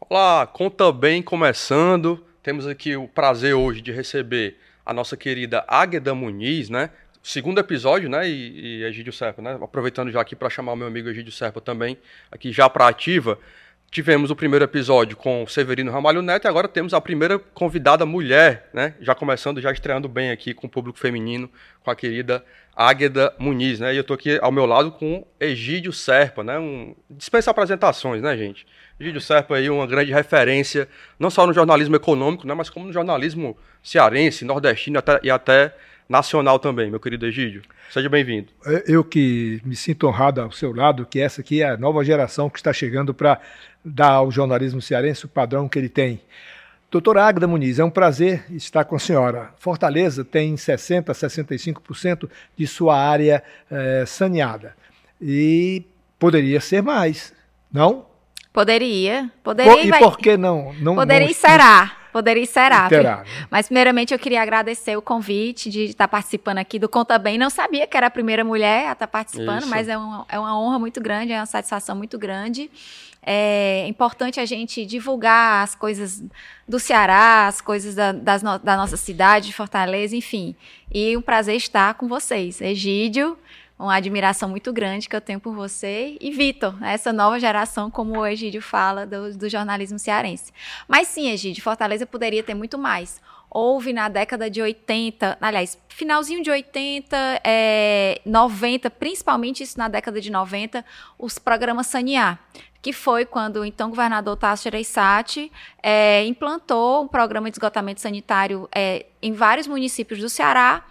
Olá, conta bem começando. Temos aqui o prazer hoje de receber a nossa querida Águeda Muniz, né? Segundo episódio, né? E, e Egídio Serpa, né? Aproveitando já aqui para chamar o meu amigo Egídio Serpa também, aqui já para ativa. Tivemos o primeiro episódio com Severino Ramalho Neto e agora temos a primeira convidada mulher, né? Já começando, já estreando bem aqui com o público feminino, com a querida Águeda Muniz, né? E eu estou aqui ao meu lado com Egídio Serpa, né? Um... Dispensa apresentações, né, gente? Egídio Serpa aí, uma grande referência, não só no jornalismo econômico, né? Mas como no jornalismo cearense, nordestino até, e até nacional também, meu querido Egídio. Seja bem-vindo. Eu que me sinto honrado ao seu lado, que essa aqui é a nova geração que está chegando para dar ao jornalismo cearense o padrão que ele tem. Doutora Águeda Muniz, é um prazer estar com a senhora. Fortaleza tem 60% a 65% de sua área é, saneada. E poderia ser mais, não? Poderia. Poderia por, e, por que não? não poderia não, e será. Poderia e será. Né? Mas, primeiramente, eu queria agradecer o convite de estar participando aqui do Conta Bem. Não sabia que era a primeira mulher a estar participando, Isso. mas é uma, é uma honra muito grande, é uma satisfação muito grande. É importante a gente divulgar as coisas do Ceará, as coisas da, no, da nossa cidade, de Fortaleza, enfim. E um prazer estar com vocês. Egídio, uma admiração muito grande que eu tenho por você e Vitor, essa nova geração, como o Egídio fala, do, do jornalismo cearense. Mas sim, Egídio, Fortaleza poderia ter muito mais houve na década de 80, aliás, finalzinho de 80, é, 90, principalmente isso na década de 90, os programas Sanear, que foi quando o então governador Tasso Gereissati é, implantou um programa de esgotamento sanitário é, em vários municípios do Ceará.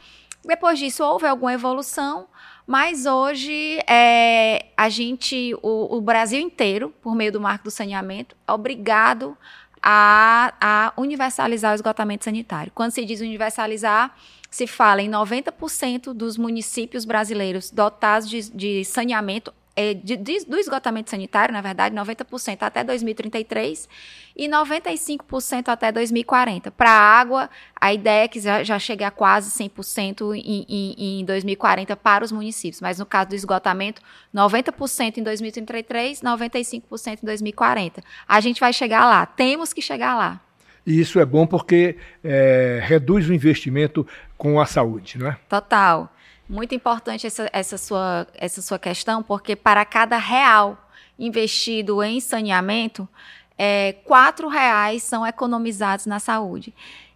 Depois disso, houve alguma evolução, mas hoje é, a gente, o, o, Brasil inteiro, por meio do marco do saneamento, é obrigado a, a universalizar o esgotamento sanitário. Quando se diz universalizar, se fala em 90% dos municípios brasileiros dotados de, de saneamento é, de, de, do esgotamento sanitário, na verdade, 90% até 2033 e 95% até 2040. Para a água, a ideia é que já, já chegue a quase 100% em, em, em 2040 para os municípios, mas no caso do esgotamento, 90% em 2033, 95% em 2040. A gente vai chegar lá, temos que chegar lá. E isso é bom porque é, reduz o investimento com a saúde, não é? Total. Muito importante essa, essa, sua, essa sua questão, porque para cada real investido em saneamento, é, quatro reais são economizados na saúde.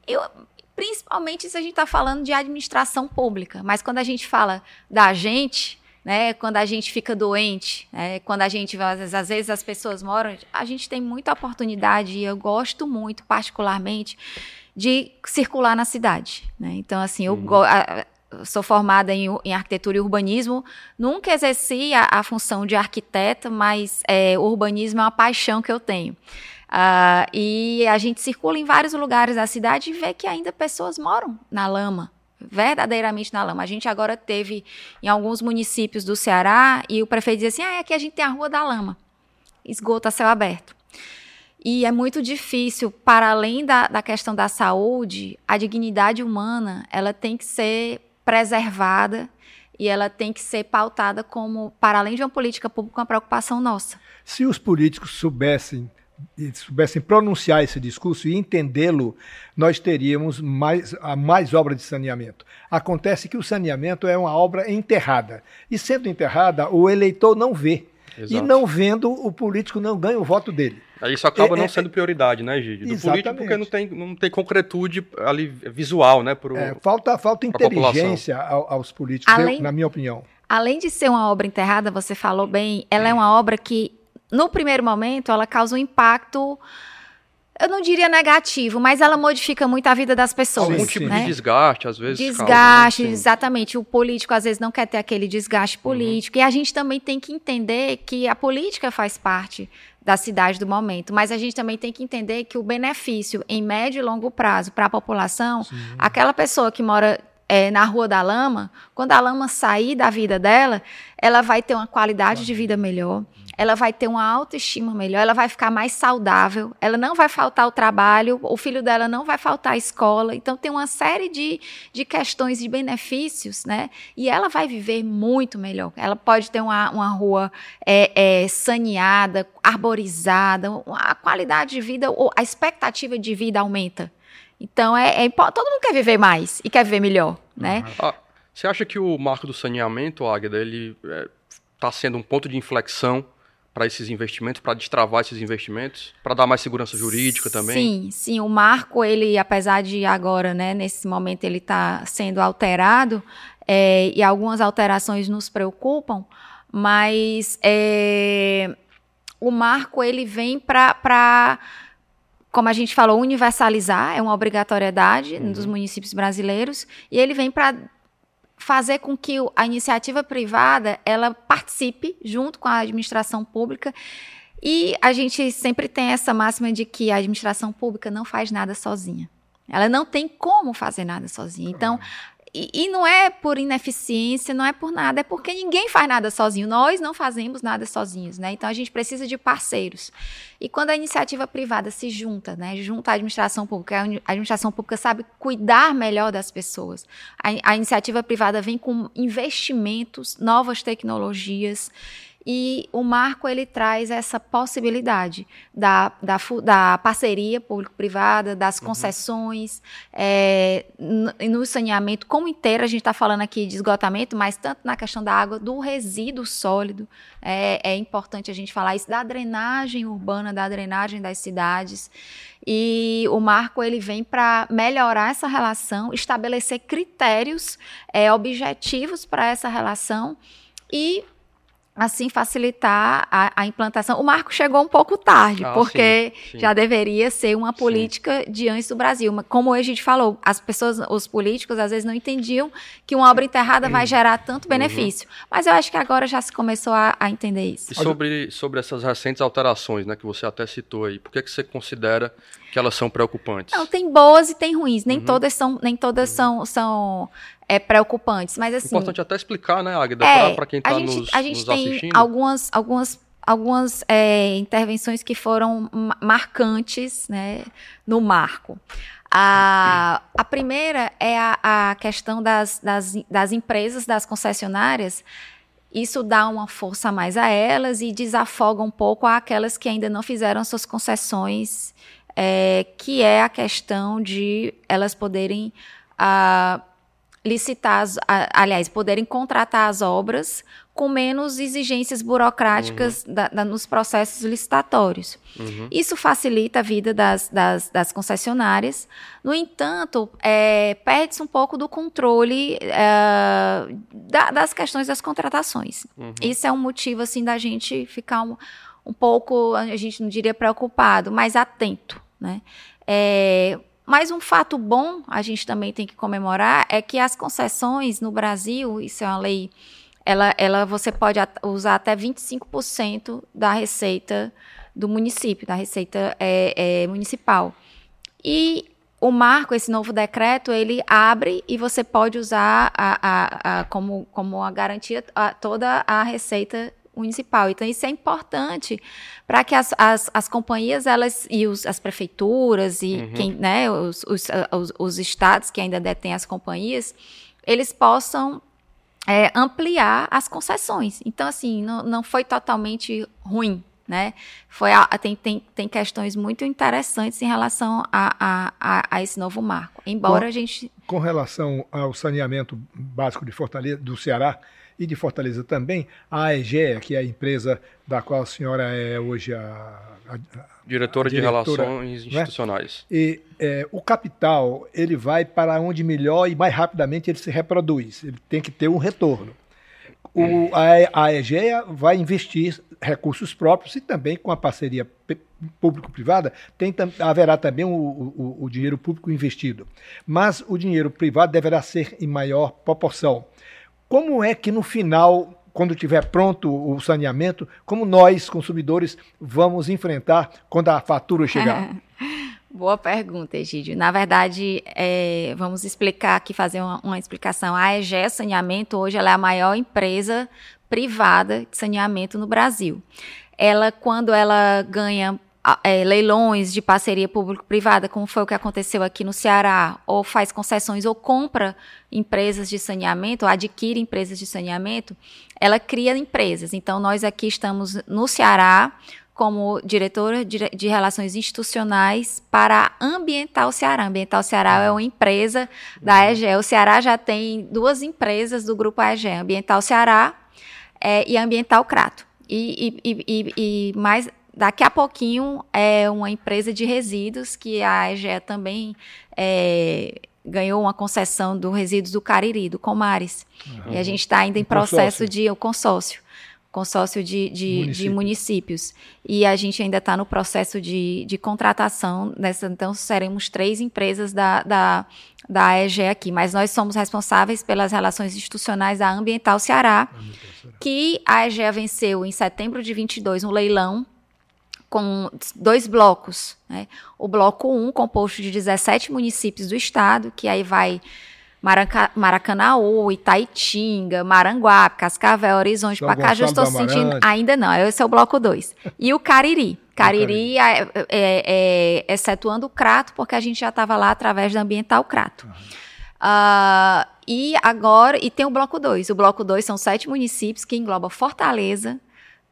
Eu, principalmente se a gente está falando de administração pública, mas quando a gente fala da gente, né, quando a gente fica doente, né, quando a gente, às vezes, as pessoas moram, a gente tem muita oportunidade, e eu gosto muito, particularmente, de circular na cidade. Né? Então, assim, eu, uhum sou formada em, em, arquitetura e urbanismo, nunca exerci a, a função de arquiteta, mas é, o urbanismo é uma paixão que eu tenho. Uh, e a gente circula em vários lugares da cidade e vê que ainda pessoas moram na lama, verdadeiramente na lama. A gente agora teve em alguns municípios do Ceará e o prefeito dizia assim: ah, aqui a gente tem a Rua da Lama, esgoto a céu aberto. E é muito difícil, para além da, da questão da saúde, a dignidade humana ela tem que ser preservada e ela tem que ser pautada como, para além de uma política pública, uma preocupação nossa. Se os políticos soubessem soubessem pronunciar esse discurso e entendê-lo, nós teríamos mais, mais obra de saneamento. Acontece que o saneamento é uma obra enterrada. E sendo enterrada, o eleitor não vê. Exato. E não vendo, o político não ganha o voto dele. Isso acaba é, não é, sendo prioridade, né, Gide? Do exatamente. político porque não tem, não tem concretude ali visual, né? Pro, é, falta falta inteligência aos políticos, além, eu, na minha opinião. Além de ser uma obra enterrada, você falou bem, ela é uma obra que, no primeiro momento, ela causa um impacto eu não diria negativo, mas ela modifica muito a vida das pessoas. Algum tipo né? de desgaste, às vezes. Desgaste, causa, né? exatamente. O político às vezes não quer ter aquele desgaste uhum. político. Uhum. E a gente também tem que entender que a política faz parte da cidade do momento. Mas a gente também tem que entender que o benefício em médio e longo prazo para a população, Sim. aquela pessoa que mora é, na Rua da Lama, quando a lama sair da vida dela, ela vai ter uma qualidade de vida melhor, ela vai ter uma autoestima melhor, ela vai ficar mais saudável, ela não vai faltar o trabalho, o filho dela não vai faltar a escola. Então, tem uma série de, de questões de benefícios, né? E ela vai viver muito melhor. Ela pode ter uma, uma rua é, é, saneada, arborizada, a qualidade de vida, a expectativa de vida aumenta. Então, é, é todo mundo quer viver mais e quer viver melhor, né? Ah, você acha que o marco do saneamento, Águeda, ele está é, sendo um ponto de inflexão para esses investimentos, para destravar esses investimentos, para dar mais segurança jurídica também? Sim, sim. O marco, ele, apesar de agora, né, nesse momento, ele está sendo alterado, é, e algumas alterações nos preocupam, mas é, o marco ele vem para como a gente falou, universalizar, é uma obrigatoriedade uhum. dos municípios brasileiros, e ele vem para fazer com que a iniciativa privada ela participe junto com a administração pública e a gente sempre tem essa máxima de que a administração pública não faz nada sozinha. Ela não tem como fazer nada sozinha. Então, e, e, não é por ineficiência, não é por nada, é porque ninguém faz nada sozinho. Nós não fazemos nada sozinhos, né? Então a gente precisa de parceiros. E quando a iniciativa privada se junta, né, junto à administração pública, a administração pública sabe cuidar melhor das pessoas. A, a iniciativa privada vem com investimentos, novas tecnologias e o marco ele traz essa possibilidade da, da, da parceria público-privada, das uhum. concessões, é, no, no saneamento como inteiro, a gente está falando aqui de esgotamento, mas tanto na questão da água, do resíduo sólido, é, é importante a gente falar isso, da drenagem urbana, da drenagem das cidades. E o marco ele vem para melhorar essa relação, estabelecer critérios é, objetivos para essa relação e assim facilitar a, a, implantação. O marco chegou um pouco tarde, ah, porque sim, sim. já deveria ser uma política sim. diante do Brasil. Mas como hoje a gente falou, as pessoas, os políticos às vezes não entendiam que uma obra enterrada vai gerar tanto uhum. benefício. Uhum. Mas eu acho que agora já se começou a, a, entender isso. E sobre, sobre essas recentes alterações, né, que você até citou aí, por que, que você considera que elas são preocupantes? Não, tem boas e tem ruins. Nem uhum. todas são, nem todas uhum. são, são é, preocupantes. Mas assim. Importante até explicar, né, Águida, é, para quem está nos, a gente nos tem assistindo. Algumas, algumas, algumas é, intervenções que foram marcantes né, no marco. A, a primeira é a, a questão das, das, das empresas, das concessionárias. Isso dá uma força mais a elas e desafoga um pouco aquelas que ainda não fizeram suas concessões, é, que é a questão de elas poderem. Uh, licitar, as, aliás, poderem contratar as obras com menos exigências burocráticas uhum. da, da, nos processos licitatórios. Uhum. Isso facilita a vida das, das, das concessionárias. No entanto, é, perde-se um pouco do controle é, da, das questões das contratações. Uhum. Isso é um motivo assim da gente ficar um, um pouco, a gente não diria preocupado, mas atento. Né? É, mas um fato bom, a gente também tem que comemorar, é que as concessões no Brasil, isso é uma lei, ela, ela você pode usar até 25% da receita do município, da receita é, é, municipal. E o marco, esse novo decreto, ele abre e você pode usar a, a, a como, como a garantia toda a receita municipal. Então, isso é importante para que as, as, as, companhias elas, e os, as prefeituras e uhum. quem, né, os, os, os, os, estados que ainda detêm as companhias, eles possam é, ampliar as concessões. Então, assim, não, não foi totalmente ruim. Né? Foi a, tem, tem, tem questões muito interessantes em relação a, a, a, a esse novo marco. Embora com, a gente. Com relação ao saneamento básico de Fortaleza, do Ceará, e de Fortaleza também, a AEGEA, que é a empresa da qual a senhora é hoje a, a, a diretora, diretora de Relações né? Institucionais. E é, o capital ele vai para onde melhor e mais rapidamente ele se reproduz. Ele tem que ter um retorno. O, a, a EGEA vai investir recursos próprios e também com a parceria público-privada tem, haverá também o, o, o dinheiro público investido. Mas o dinheiro privado deverá ser em maior proporção. Como é que no final, quando tiver pronto o saneamento, como nós, consumidores, vamos enfrentar quando a fatura chegar? Boa pergunta, Egídio. Na verdade, é, vamos explicar aqui, fazer uma, uma, explicação. A EGE Saneamento, hoje, é a maior empresa privada de saneamento no Brasil. Ela, quando ela ganha é, leilões de parceria público-privada, como foi o que aconteceu aqui no Ceará, ou faz concessões ou compra empresas de saneamento, ou adquire empresas de saneamento, ela cria empresas. Então, nós aqui estamos no Ceará como diretora de, Relações Institucionais para Ambiental Ceará. Ambiental Ceará é uma empresa da EGE. O Ceará já tem duas empresas do grupo EGE, Ambiental Ceará é, e Ambiental Crato. E, e, e, e, mais daqui a pouquinho é uma empresa de resíduos que a EGE também é, ganhou uma concessão do resíduos do Cariri, do Comares. Uhum. E a gente está ainda em processo consórcio. de o consórcio consórcio de, de, Município. de municípios. E a gente ainda está no processo de, de contratação dessa. Então, seremos três empresas da, da, da EGE aqui, mas nós somos responsáveis pelas relações institucionais da Ambiental Ceará, que a EGE venceu em setembro de 22 um leilão com dois blocos. Né? O bloco 1, um, composto de 17 municípios do estado, que aí vai Maraca, Maracanaú, Itaitinga, Maranguape, Cascavel, Horizonte, Pacajus, estou sentindo. Ainda não, esse é o bloco 2. E o Cariri. Cariri, é, é, é, excetuando o Crato, porque a gente já estava lá através da Ambiental Crato. Uhum. Uh, e agora, e tem o bloco 2. O bloco 2 são sete municípios que engloba Fortaleza,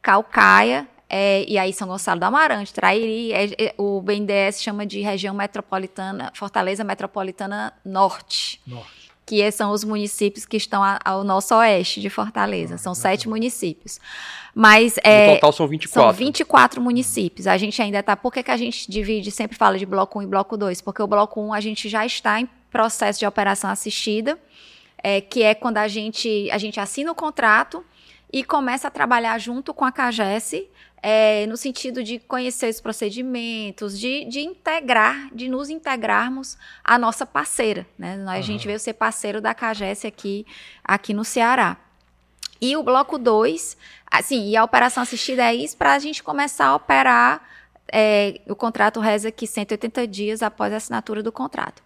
Calcaia, é, e aí São Gonçalo do Amarante, Trairi, é, é, o BNDES chama de região metropolitana, Fortaleza Metropolitana Norte. Norte. Que são os municípios que estão a, ao nosso oeste de Fortaleza. Ah, são sete municípios. Mas é, no total são 24. São 24 municípios. A gente ainda está. Por que, que a gente divide, sempre fala de bloco 1 e bloco 2? Porque o bloco 1 a gente já está em processo de operação assistida, é, que é quando a gente, a gente assina o contrato e começa a trabalhar junto com a CAGES é, no sentido de conhecer os procedimentos, de, de integrar, de nos integrarmos à nossa parceira. Né? A uhum. gente veio ser parceiro da CAGES aqui, aqui no Ceará. E o bloco 2, assim, e a operação assistida é isso para a gente começar a operar. É, o contrato reza aqui 180 dias após a assinatura do contrato.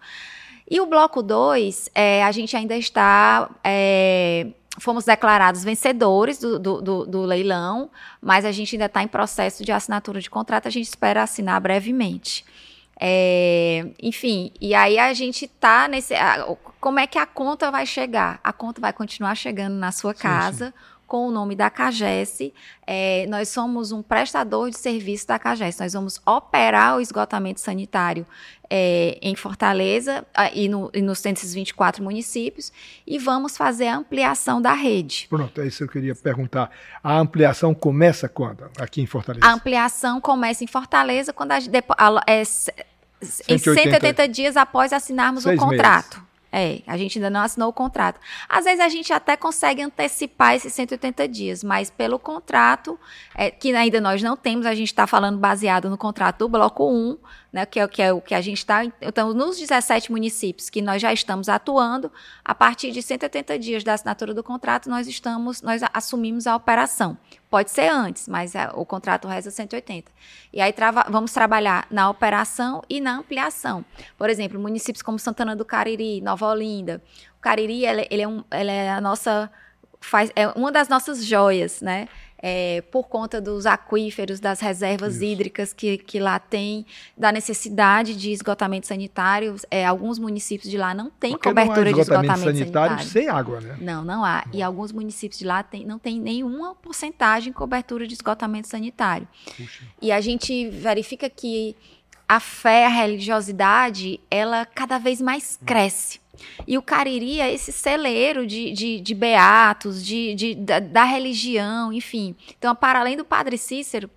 E o bloco 2, é, a gente ainda está é, fomos declarados vencedores do, do, do, do, leilão, mas a gente ainda está em processo de assinatura de contrato, a gente espera assinar brevemente. É, enfim, e aí a gente está nesse. como é que a conta vai chegar? A conta vai continuar chegando na sua casa. Sim, sim com o nome da CAGES. É, nós somos um prestador de serviço da CAGES. Nós vamos operar o esgotamento sanitário é, em Fortaleza e, no, e nos 124 municípios e vamos fazer a ampliação da rede. Pronto, é isso que eu queria perguntar. A ampliação começa quando aqui em Fortaleza? A ampliação começa em Fortaleza quando a, a, é, 180, em 180 dias após assinarmos o contrato. Meses. É, a gente ainda não assinou o contrato. Às vezes a gente até consegue antecipar esses 180 dias, mas pelo contrato, é, que ainda nós não temos, a gente está falando baseado no contrato do bloco 1, né, que, é, que é o que a gente está. Então, nos 17 municípios que nós já estamos atuando, a partir de 180 dias da assinatura do contrato, nós estamos, nós assumimos a operação. Pode ser antes, mas é, o contrato reza 180. E aí trava, vamos trabalhar na operação e na ampliação. Por exemplo, municípios como Santana do Cariri, Nova Olinda. O Cariri, ele, ele é, um, ele é a nossa faz, é uma das nossas joias, né? É, por conta dos aquíferos, das reservas Isso. hídricas que, que lá tem, da necessidade de esgotamento sanitário. É, alguns municípios de lá não têm cobertura não há esgotamento de esgotamento sanitário, sanitário. sem água, né? Não, não há. Não. E alguns municípios de lá tem, não tem nenhuma porcentagem de cobertura de esgotamento sanitário. Puxa. E a gente verifica que a fé, a religiosidade, ela cada vez mais cresce. E o Cariri é esse celeiro de, de, de beatos, de, de da, da, religião, enfim. Então, para além do Padre Cícero,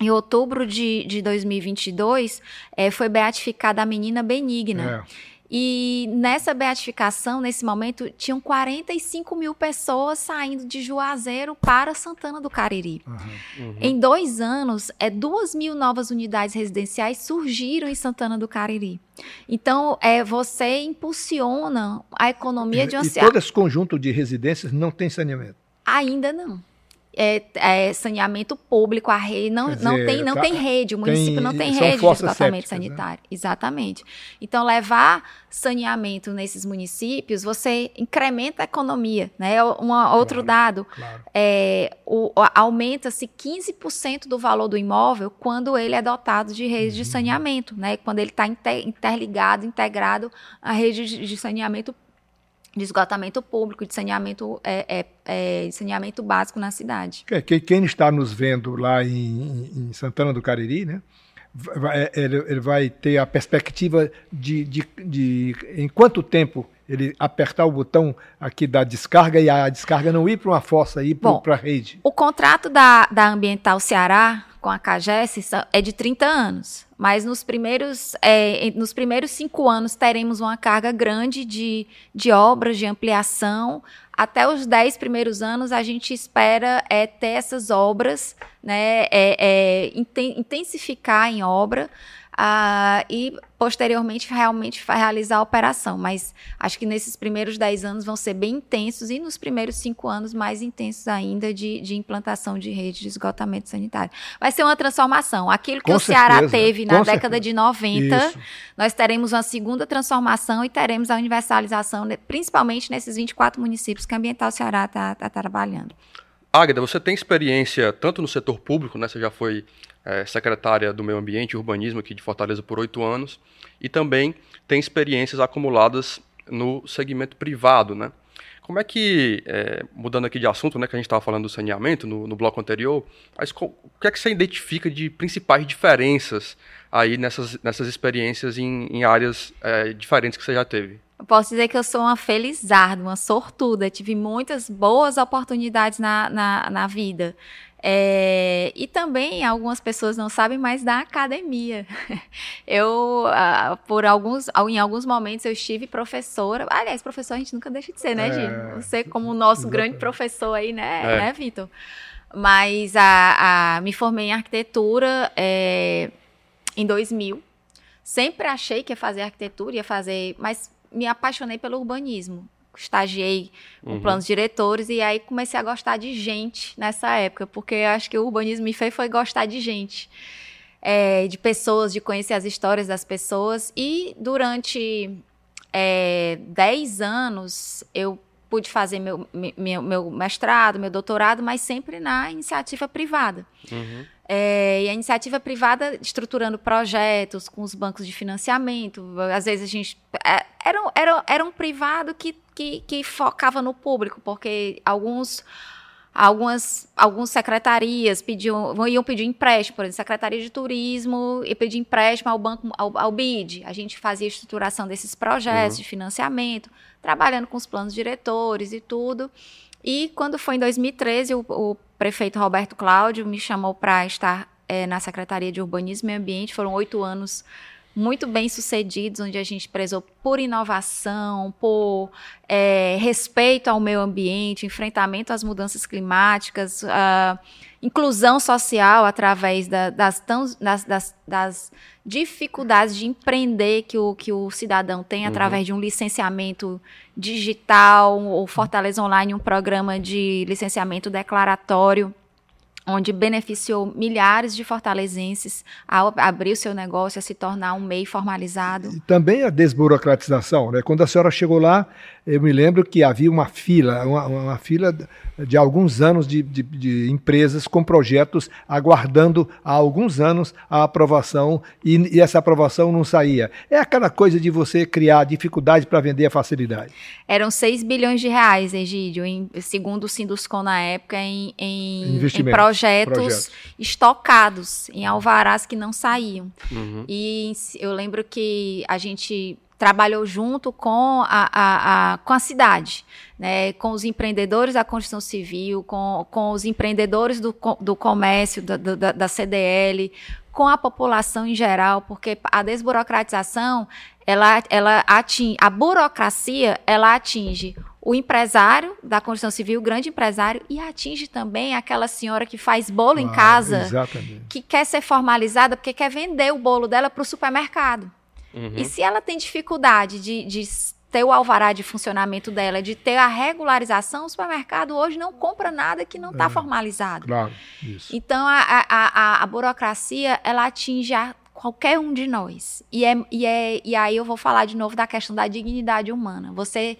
em outubro de, de 2022, é, foi beatificada a menina Benigna. É. E nessa beatificação, nesse momento, tinham 45 mil pessoas saindo de Juazeiro para Santana do Cariri. Uhum, uhum. Em dois anos, é, duas mil novas unidades residenciais surgiram em Santana do Cariri. Então, é, você impulsiona a economia de uma cidade. E todo esse conjunto de residências não tem saneamento? Ainda não. É, é, saneamento público, a rede não, dizer, não, tem, não tem rede, o município tem, não tem rede de sépticas, né? sanitário. Né? Exatamente. Então, levar saneamento nesses municípios, você incrementa a economia. Né? Um outro claro, dado, claro. é, aumenta-se 15% do valor do imóvel quando ele é dotado de rede uhum. de saneamento, né? quando ele está interligado, integrado à rede de, de saneamento de esgotamento público, de saneamento, é, é, é, saneamento básico na cidade. Quem está nos vendo lá em, em Santana do Cariri, né? Vai, ele, ele, vai ter a perspectiva de, de, de, em quanto tempo ele apertar o botão aqui da descarga e a descarga não ir para uma fossa, ir para a rede. O contrato da, da Ambiental Ceará com a CAGES é de 30 anos, mas nos primeiros, é, nos primeiros cinco anos teremos uma carga grande de, de obras, de ampliação. Até os 10 primeiros anos, a gente espera é, ter essas obras, né, é, é, intensificar em obra uh, e posteriormente realmente realizar a operação. Mas acho que nesses primeiros 10 anos vão ser bem intensos e nos primeiros 5 anos mais intensos ainda de, de implantação de rede de esgotamento sanitário. Vai ser uma transformação. Aquilo que Com o Ceará certeza. teve na década de 90, Isso. nós teremos uma segunda transformação e teremos a universalização, principalmente nesses 24 municípios que a Ambiental Ceará está tá trabalhando. Águeda, você tem experiência tanto no setor público, né? Você já foi é, secretária do Meio Ambiente e Urbanismo aqui de Fortaleza por oito anos, e também tem experiências acumuladas no segmento privado, né? Como é que, é, mudando aqui de assunto, né, que a gente estava falando do saneamento no, no bloco anterior, mas o que é que você identifica de principais diferenças aí nessas, nessas experiências em, em áreas é, diferentes que você já teve? Eu posso dizer que eu sou uma felizarda, uma sortuda. Tive muitas boas oportunidades na, na, na vida. É, e também algumas pessoas não sabem mais da academia. Eu, uh, por alguns, em alguns momentos, eu estive professora. Aliás, professor a gente nunca deixa de ser, né, é, Você como o nosso exatamente. grande professor aí, né, é. né Vitor? Mas a, a, me formei em arquitetura é, em 2000. Sempre achei que ia fazer arquitetura, ia fazer, mas me apaixonei pelo urbanismo estagiei com uhum. planos diretores e aí comecei a gostar de gente nessa época, porque eu acho que o urbanismo me fez foi gostar de gente, é, de pessoas, de conhecer as histórias das pessoas e durante é, 10 anos eu pude fazer meu, meu, meu, mestrado, meu doutorado, mas sempre na iniciativa privada. Uhum. É, e a iniciativa privada estruturando projetos com os bancos de financiamento. Às vezes a gente. É, era, era, era um privado que, que, que focava no público, porque alguns algumas, algumas secretarias pediam, iam pedir empréstimo, por exemplo, Secretaria de Turismo e pedir empréstimo ao banco, ao, ao BID. A gente fazia a estruturação desses projetos uhum. de financiamento, trabalhando com os planos diretores e tudo. E quando foi em 2013, o, o prefeito Roberto Cláudio me chamou para estar é, na Secretaria de Urbanismo e Ambiente. Foram oito anos muito bem sucedidos, onde a gente prezou por inovação, por é, respeito ao meio ambiente, enfrentamento às mudanças climáticas, uh, inclusão social através da, das, das, das, das, dificuldades de empreender que o, que o cidadão tem uhum. através de um licenciamento digital, ou Fortaleza Online, um programa de licenciamento declaratório onde beneficiou milhares de fortalezenses a abrir o seu negócio, a se tornar um MEI formalizado. E também a desburocratização. Né? Quando a senhora chegou lá, eu me lembro que havia uma fila, uma, uma fila de alguns anos de, de, de, empresas com projetos aguardando há alguns anos a aprovação e, e, essa aprovação não saía. É aquela coisa de você criar dificuldade para vender a facilidade. Eram 6 bilhões de reais, Egídio, em, segundo o Sinduscom na época, em, em, em projetos, projetos, estocados, em alvarás que não saíam. Uhum. E eu lembro que a gente trabalhou junto com a, a, a, com a cidade, né, com os empreendedores da construção civil, com, com os empreendedores do, do comércio, da, da, da CDL, com a população em geral, porque a desburocratização, ela, ela atinge, a burocracia, ela atinge o empresário da construção civil, o grande empresário, e atinge também aquela senhora que faz bolo ah, em casa, exatamente. que quer ser formalizada porque quer vender o bolo dela para o supermercado. Uhum. E se ela tem dificuldade de, de ter o alvará de funcionamento dela, de ter a regularização, o supermercado hoje não compra nada que não está é, formalizado. Claro, isso. Então, a, a, a, a burocracia, ela atinge a qualquer um de nós. E, é, e, é, e aí eu vou falar de novo da questão da dignidade humana. Você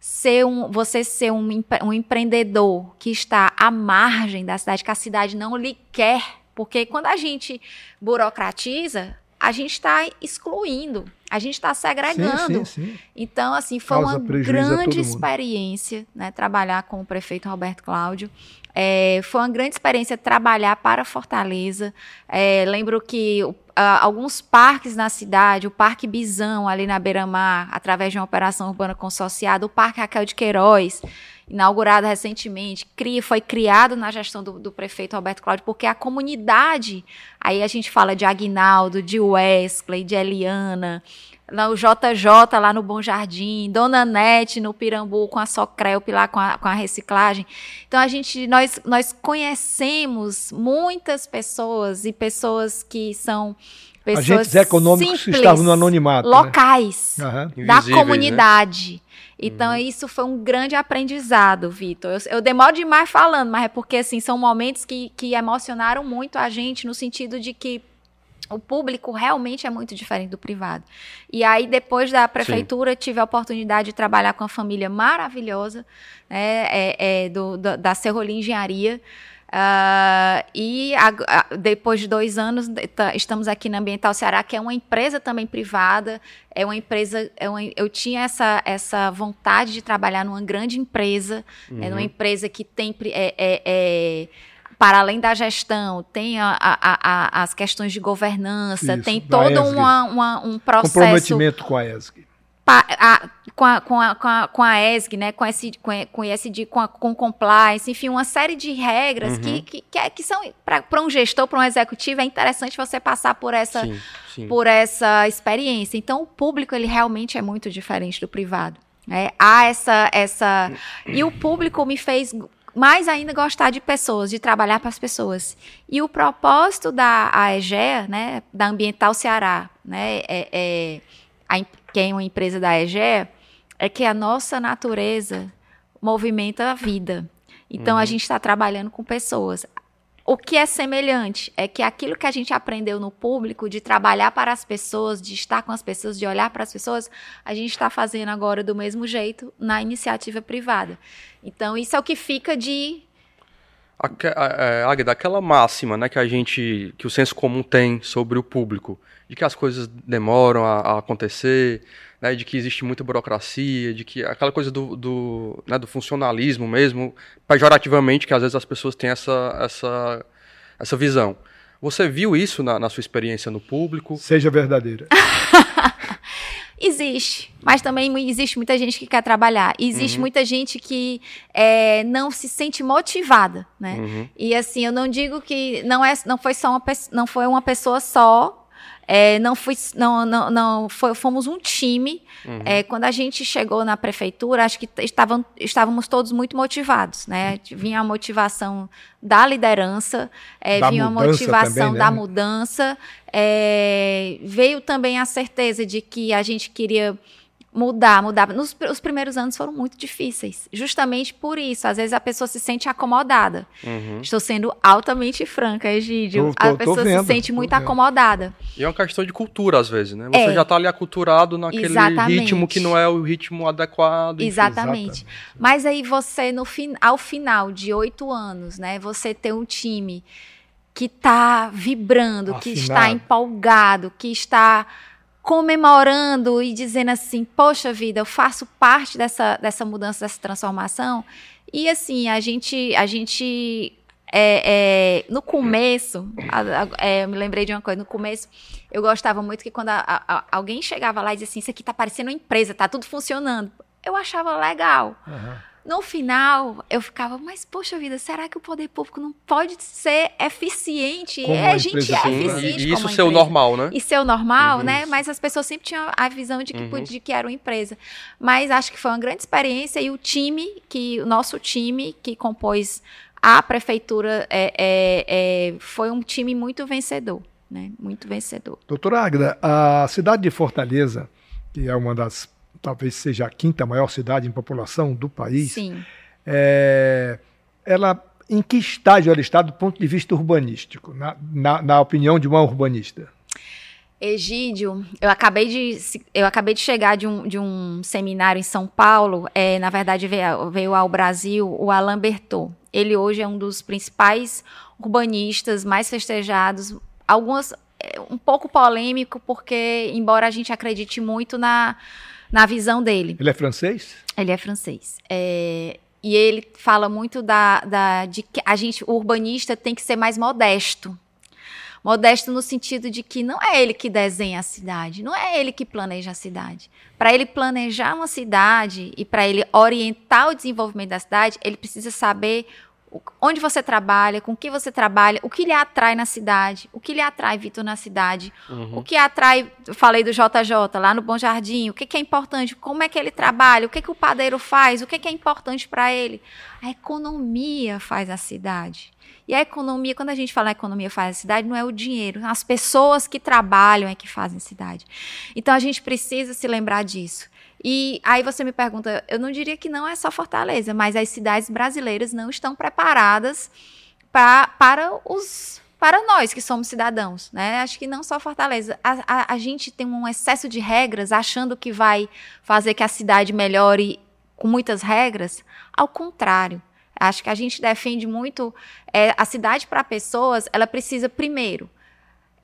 ser um, você ser um, um empreendedor que está à margem da cidade, que a cidade não lhe quer, porque quando a gente burocratiza, a gente está excluindo, a gente está segregando. Sim, sim, sim. Então, assim, foi Causa uma grande experiência né, trabalhar com o prefeito Roberto Cláudio. É, foi uma grande experiência trabalhar para Fortaleza. É, lembro que uh, alguns parques na cidade, o Parque Bisão, ali na Beira-Mar, através de uma operação urbana consorciada, o Parque Raquel de Queiroz, inaugurado recentemente, cria, foi criado na gestão do, do, prefeito Roberto Cláudio, porque a comunidade, aí a gente fala de Agnaldo, de Wesley, de Eliana, o JJ lá no Bom Jardim, Dona Nete no Pirambu com a Socrelp lá com a, com a reciclagem. Então a gente, nós, nós conhecemos muitas pessoas e pessoas que são pessoas agentes econômicos simples, que estavam no anonimato, né? locais né? uhum. da comunidade. Né? Então, uhum. isso foi um grande aprendizado, Vitor. Eu, eu, demoro demais falando, mas é porque, assim, são momentos que, que emocionaram muito a gente, no sentido de que o público realmente é muito diferente do privado. E aí, depois da prefeitura, Sim. tive a oportunidade de trabalhar com uma família maravilhosa, né, é, é, do, da Serrolim Engenharia, Uh, e a, a, depois de dois anos, tá, estamos aqui na Ambiental Ceará, que é uma empresa também privada. É uma empresa. É uma, eu tinha essa, essa vontade de trabalhar numa grande empresa, uhum. é uma empresa que tem. É, é, é, para além da gestão, tem a, a, as questões de governança, Isso, tem todo uma, uma, um processo. Comprometimento com a ESG a, com, a, com, a, com, a, com a ESG, né, com, esse, com, com ESG, com, a, com compliance, enfim, uma série de regras uhum. que, que, que, é, que são, para um gestor, para um executivo, é interessante você passar por essa, sim, sim. por essa experiência. Então, o público, ele realmente é muito diferente do privado. Né? Há essa, essa... E o público me fez mais ainda gostar de pessoas, de trabalhar para as pessoas. E o propósito da AEGEA, né, da Ambiental Ceará, né, é, é a, que é uma empresa da EGE, é que a nossa natureza movimenta a vida. Então, uhum. a gente está trabalhando com pessoas. O que é semelhante é que aquilo que a gente aprendeu no público, de trabalhar para as pessoas, de estar com as pessoas, de olhar para as pessoas, a gente está fazendo agora do mesmo jeito na iniciativa privada. Então, isso é o que fica de. É, Águeda, aquela máxima né, que a gente, que o senso comum tem sobre o público, de que as coisas demoram a, a acontecer, né, de que existe muita burocracia, de que aquela coisa do, do, né, do funcionalismo mesmo, pejorativamente, que às vezes as pessoas têm essa, essa, essa visão. Você viu isso na, na sua experiência no público? Seja verdadeira. Existe, mas também existe muita gente que quer trabalhar. Existe uhum. muita gente que é, não se sente motivada, né? Uhum. E assim, eu não digo que não é, não foi só uma, não foi uma pessoa só é, não fui, não, não, não foi, fomos um time. Uhum. É, quando a gente chegou na prefeitura, acho que estavam, estávamos todos muito motivados, né? Vinha a motivação da liderança, é, da vinha a motivação também, né? da mudança, é, veio também a certeza de que a gente queria mudar, mudar. Nos, os primeiros anos foram muito difíceis, justamente por isso. Às vezes a pessoa se sente acomodada. Uhum. Estou sendo altamente franca, Egídio. Tô, tô, a pessoa vendo, se sente muito vendo. acomodada. E é uma questão de cultura, às vezes, né? Você é. já está ali aculturado naquele Exatamente. ritmo que não é o ritmo adequado. Exatamente. Exatamente. Mas aí você, no fin ao final de oito anos, né? Você ter um time que está vibrando, Afinado. que está empolgado, que está comemorando e dizendo assim: Poxa vida, eu faço parte dessa, dessa mudança, dessa transformação. E assim, a gente, a gente é, é, no começo, a, a, é, eu me lembrei de uma coisa, no começo eu gostava muito que quando a, alguém chegava lá e dizia assim, isso aqui tá parecendo uma empresa, tá tudo funcionando. Eu achava legal. Uhum. No final, eu ficava, mas poxa vida, será que o poder público não pode ser eficiente? Como é, a gente é eficiente. E isso ser o normal, né? E ser o normal, uhum. né? Mas as pessoas sempre tinham a visão de que, uhum. de que era uma empresa. Mas acho que foi uma grande experiência e o time, que o nosso time que compôs a prefeitura, é, é, é, foi um time muito vencedor, né? Muito vencedor. Doutora Agda, a cidade de Fortaleza, que é uma das talvez seja a quinta maior cidade em população do país. Sim. É, ela, em que estágio ela está do ponto de vista urbanístico, na, na, na opinião de uma urbanista? Egídio, eu acabei de, eu acabei de chegar de um, de um seminário em São Paulo. É, na verdade, veio, veio ao Brasil o Alain Bertot. Ele hoje é um dos principais urbanistas mais festejados. Algumas é, um pouco polêmico, porque, embora a gente acredite muito na, na visão dele. Ele é francês? Ele é francês. É, e ele fala muito da, da, de que a gente, o urbanista tem que ser mais modesto. Modesto no sentido de que não é ele que desenha a cidade, não é ele que planeja a cidade. Para ele planejar uma cidade e para ele orientar o desenvolvimento da cidade, ele precisa saber onde você trabalha, com que você trabalha, o que lhe atrai na cidade, o que lhe atrai, Vitor, na cidade, uhum. o que atrai, falei do JJ, lá no Bom Jardim, o que, que é importante, como é que ele trabalha, o que, que o padeiro faz, o que, que é importante para ele. A economia faz a cidade. E a economia, quando a gente fala a economia faz a cidade, não é o dinheiro, as pessoas que trabalham é que fazem a cidade. Então a gente precisa se lembrar disso. E aí você me pergunta, eu não diria que não é só Fortaleza, mas as cidades brasileiras não estão preparadas pra, para os para nós que somos cidadãos, né? Acho que não só Fortaleza. A, a, a, gente tem um excesso de regras, achando que vai fazer que a cidade melhore com muitas regras. Ao contrário, acho que a gente defende muito é, a cidade para pessoas. Ela precisa primeiro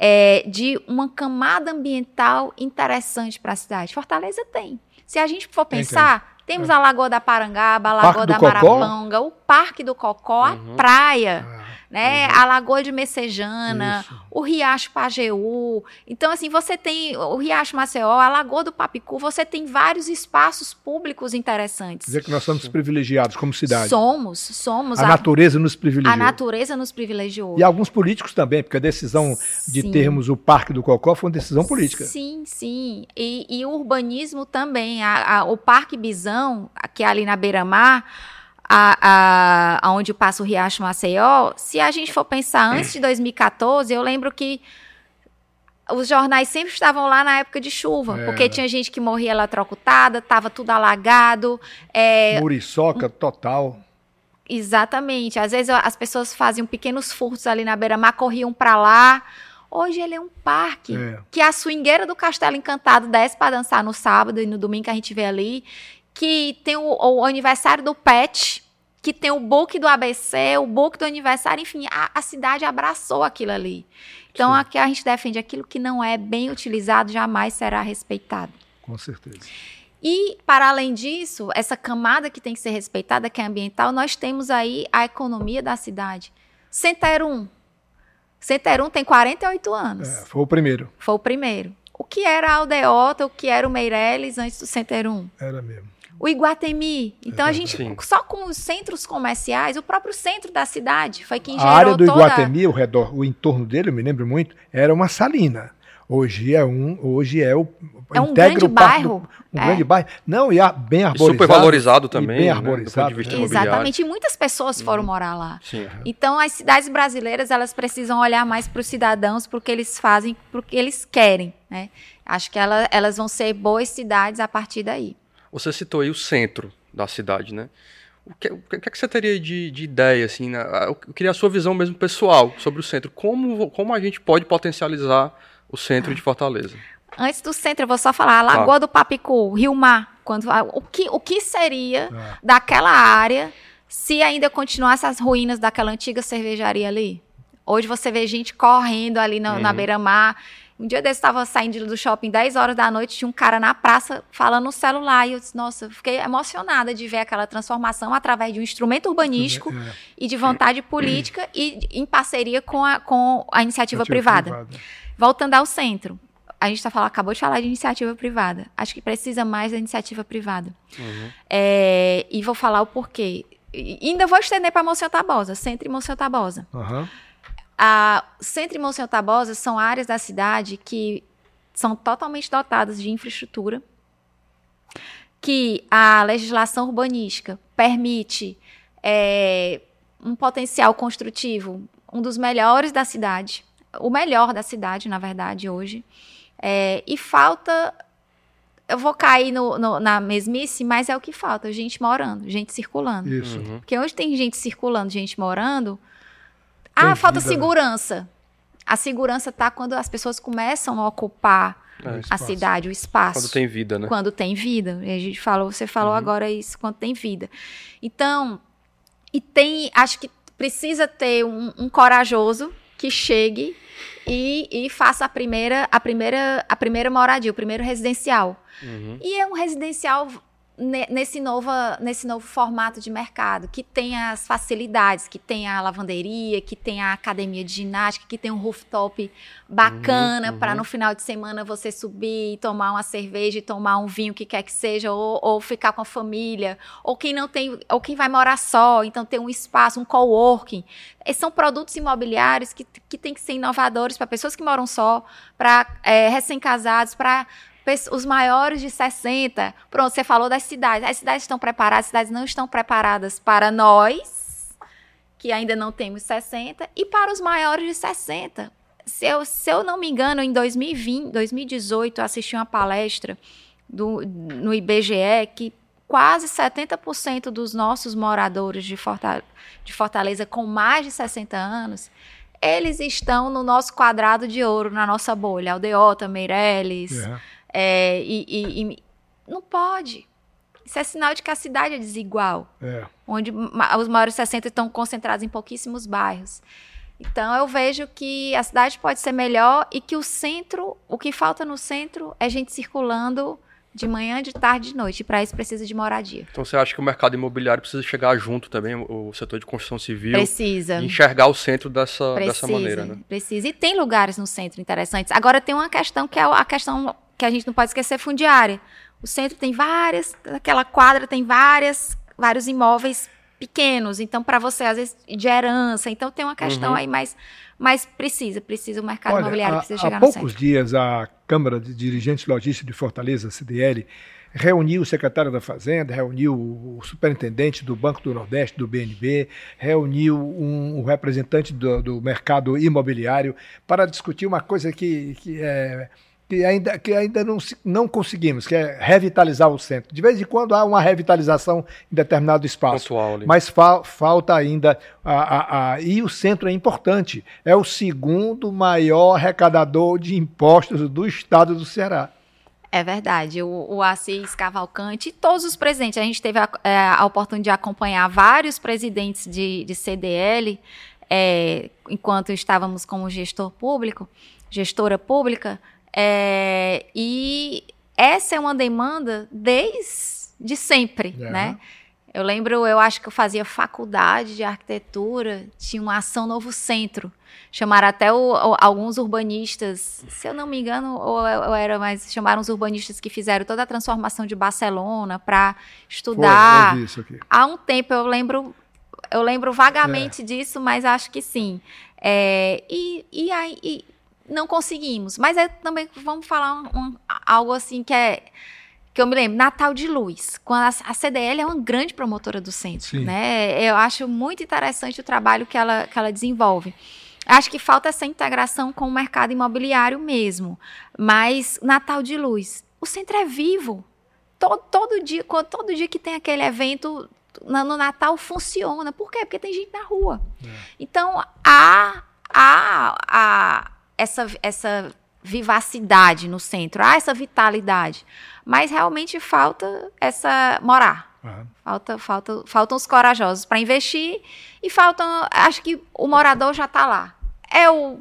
é, de uma camada ambiental interessante para a cidade. Fortaleza tem. Se a gente for pensar, temos é. a Lagoa da Parangaba, a Lagoa da Marapanga, o Parque do Cocó, uhum. a praia. Né? Uhum. A Lagoa de Messejana, Isso. o Riacho Pajeú. Então, assim, você tem o Riacho Maceió, a Lagoa do Papicu, você tem vários espaços públicos interessantes. Quer dizer que nós somos privilegiados como cidade. Somos, somos. A, a natureza nos privilegiou. A natureza nos privilegiou. E alguns políticos também, porque a decisão sim. de termos o Parque do Cocó foi uma decisão política. Sim, sim. E, e o urbanismo também. A, a, o Parque Bisão, que é ali na beira-mar, a, a, onde passa o Riacho Maceió, se a gente for pensar antes de 2014, eu lembro que os jornais sempre estavam lá na época de chuva, é. porque tinha gente que morria eletrocutada, estava tudo alagado. É, Muriçoca total. Exatamente. Às vezes as pessoas faziam pequenos furtos ali na beira-mar, corriam para lá. Hoje ele é um parque é. que a swingueira do Castelo Encantado desce para dançar no sábado e no domingo que a gente vê ali que tem o, o, aniversário do PET, que tem o book do ABC, o book do aniversário, enfim, a, a cidade abraçou aquilo ali. Então, Sim. aqui a gente defende aquilo que não é bem utilizado, jamais será respeitado. Com certeza. E, para além disso, essa camada que tem que ser respeitada, que é ambiental, nós temos aí a economia da cidade. Centerum. Centerum tem 48 anos. É, foi o primeiro. Foi o primeiro. O que era a Aldeota, o que era o Meireles antes do Centerum? Era mesmo o Iguatemi. Então a gente, Sim. só com os centros comerciais, o próprio centro da cidade foi quem gerou A área do toda... Iguatemi, o redor, o entorno dele, eu me lembro muito, era uma salina. Hoje é um, hoje é o é um grande bairro, do, um é. grande bairro. Não, e bem arborizado. E super valorizado também, bem né, arborizado. Né? Exatamente, e muitas pessoas foram uhum. morar lá. Sim. Então as cidades brasileiras, elas precisam olhar mais para os cidadãos, porque eles fazem, porque eles querem, né? Acho que ela, elas vão ser boas cidades a partir daí. Você citou aí o centro da cidade, né? O que, o que, é que você teria de, de ideia, assim, né? Eu queria a sua visão mesmo pessoal sobre o centro. Como, como a gente pode potencializar o centro de Fortaleza? Antes do centro, eu vou só falar, a Lagoa tá. do Papicu, Rio Mar, quando, o, que, o que seria é. daquela área se ainda continuasse as ruínas daquela antiga cervejaria ali? Hoje você vê gente correndo ali uhum. na beira-mar, um dia desse estava saindo do shopping 10 horas da noite, tinha um cara na praça falando no celular. E eu disse, nossa, fiquei emocionada de ver aquela transformação através de um instrumento urbanístico é. e de vontade política e em parceria com a, com a iniciativa privada. privada. Voltando ao centro. A gente tá falando, acabou de falar de iniciativa privada. Acho que precisa mais da iniciativa privada. Uhum. É, e vou falar o porquê. E ainda vou estender para Monsenhor Tabosa, centro e Monsenhor Tabosa. Uhum. A Centro e Monsenhor Tabosa são áreas da cidade que são totalmente dotadas de infraestrutura, que a legislação urbanística permite é, um potencial construtivo, um dos melhores da cidade, o melhor da cidade, na verdade, hoje. É, e falta eu vou cair no, no, na mesmice, mas é o que falta, gente morando, gente circulando. Isso. Uhum. Porque hoje tem gente circulando, gente morando. Ah, falta segurança. A segurança tá quando as pessoas começam a ocupar é, a cidade, o espaço. Quando tem vida, né? Quando tem vida. E a gente falou, você falou uhum. agora isso, quando tem vida. Então, e tem, acho que precisa ter um, um corajoso que chegue e, e, faça a primeira, a primeira, a primeira moradia, o primeiro residencial. Uhum. E é um residencial nesse, nova, nesse novo formato de mercado, que tem as facilidades, que tem a lavanderia, que tem a academia de ginástica, que tem um rooftop bacana uhum, para uhum. no final de semana você subir e tomar uma cerveja e tomar um vinho, que quer que seja, ou, ou ficar com a família, ou quem não tem, ou quem vai morar só, então ter um espaço, um coworking. Esses são produtos imobiliários que, que têm que ser inovadores para pessoas que moram só, para é, recém-casados, para os maiores de 60. Pronto, você falou das cidades. As cidades estão preparadas, as cidades não estão preparadas para nós, que ainda não temos 60, e para os maiores de 60. Se eu, se eu não me engano, em 2020, 2018, eu assisti uma palestra do, no IBGE que quase 70% dos nossos moradores de Fortaleza, de Fortaleza com mais de 60 anos, eles estão no nosso quadrado de ouro, na nossa bolha. Aldeota, Meireles, yeah. É. E, e, e, não pode. Isso é sinal de que a cidade é desigual. É. Onde os maiores 60 estão concentrados em pouquíssimos bairros. Então eu vejo que a cidade pode ser melhor e que o centro, o que falta no centro é gente circulando de manhã, de tarde, de noite. E para isso precisa de moradia. Então você acha que o mercado imobiliário precisa chegar junto também, o setor de construção civil? Precisa. E enxergar o centro dessa, precisa, dessa maneira, né? Precisa. E tem lugares no centro interessantes. Agora tem uma questão que é a questão que a gente não pode esquecer fundiária. O centro tem várias, aquela quadra tem várias, vários imóveis pequenos, então para você às vezes de herança, então tem uma questão uhum. aí mais mas precisa, precisa o mercado Olha, imobiliário há, precisa chegar há poucos dias a Câmara de Dirigentes Logísticos de Fortaleza, CDL, reuniu o secretário da Fazenda, reuniu o superintendente do Banco do Nordeste, do BNB, reuniu um, um representante do, do, mercado imobiliário para discutir uma coisa que, que é que ainda, que ainda não, não conseguimos, que é revitalizar o centro. De vez em quando há uma revitalização em determinado espaço, mas fa falta ainda. A, a, a, e o centro é importante, é o segundo maior arrecadador de impostos do estado do Ceará. É verdade. O, o Assis Cavalcante e todos os presidentes. A gente teve a, é, a oportunidade de acompanhar vários presidentes de, de CDL é, enquanto estávamos como gestor público, gestora pública, é, e essa é uma demanda desde sempre, é. né? Eu lembro, eu acho que eu fazia faculdade de arquitetura, tinha uma ação Novo Centro. Chamaram até o, o, alguns urbanistas, se eu não me engano, ou eu, era, mas chamaram os urbanistas que fizeram toda a transformação de Barcelona para estudar. Foi, isso aqui. Há um tempo eu lembro, eu lembro vagamente é. disso, mas acho que sim. É, e, e aí não conseguimos. Mas é também, vamos falar um, um, algo assim que é que eu me lembro, Natal de Luz, quando a, a CDL é uma grande promotora do centro, Sim. né? Eu acho muito interessante o trabalho que ela, que ela desenvolve. Acho que falta essa integração com o mercado imobiliário mesmo. Mas Natal de Luz, o centro é vivo. Todo, todo dia, todo dia que tem aquele evento no Natal funciona. Por quê? Porque tem gente na rua. É. Então, há, há, há essa, essa vivacidade no centro, há essa vitalidade. Mas realmente falta essa morar. Uhum. Falta, falta, faltam os corajosos para investir e faltam. Acho que o morador já está lá. É o,